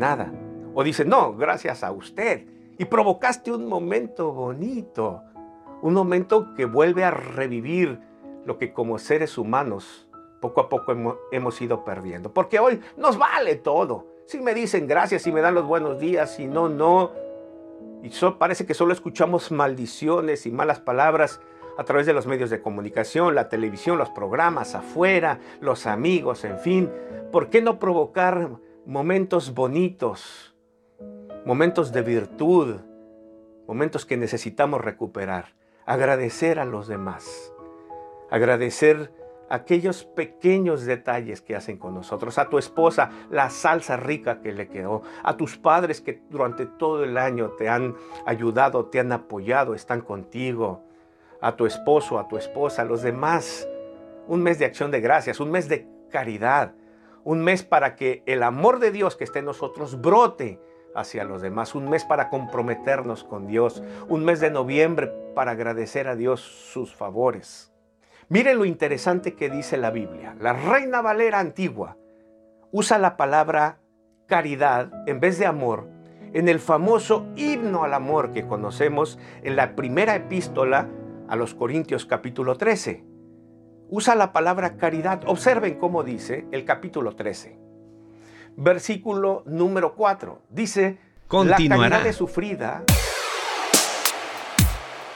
nada. O dice, no, gracias a usted. Y provocaste un momento bonito, un momento que vuelve a revivir lo que como seres humanos poco a poco hemos, ido perdiendo. Porque hoy nos vale todo. Si me dicen gracias, si me dan los buenos días, si no, no. Y parece que solo escuchamos maldiciones y malas palabras a través de los medios de comunicación, la televisión, los programas afuera, los amigos, en fin. ¿Por qué no provocar momentos bonitos, momentos de virtud, momentos que necesitamos recuperar? Agradecer a los demás, agradecer aquellos pequeños detalles que hacen con nosotros, a tu esposa, la salsa rica que le quedó, a tus padres que durante todo el año te han ayudado, te han apoyado, están contigo, a tu esposo, a tu esposa, a los demás. Un mes de acción de gracias, un mes de caridad, un mes para que el amor de Dios que esté en nosotros brote hacia los demás, un mes para comprometernos con Dios, un mes de noviembre para agradecer a Dios sus favores. Miren lo interesante que dice la Biblia. La Reina Valera antigua usa la palabra caridad en vez de amor en el famoso himno al amor que conocemos en la primera epístola a los Corintios capítulo 13. Usa la palabra caridad. Observen cómo dice el capítulo 13. Versículo número 4. Dice, Continuará. la caridad es sufrida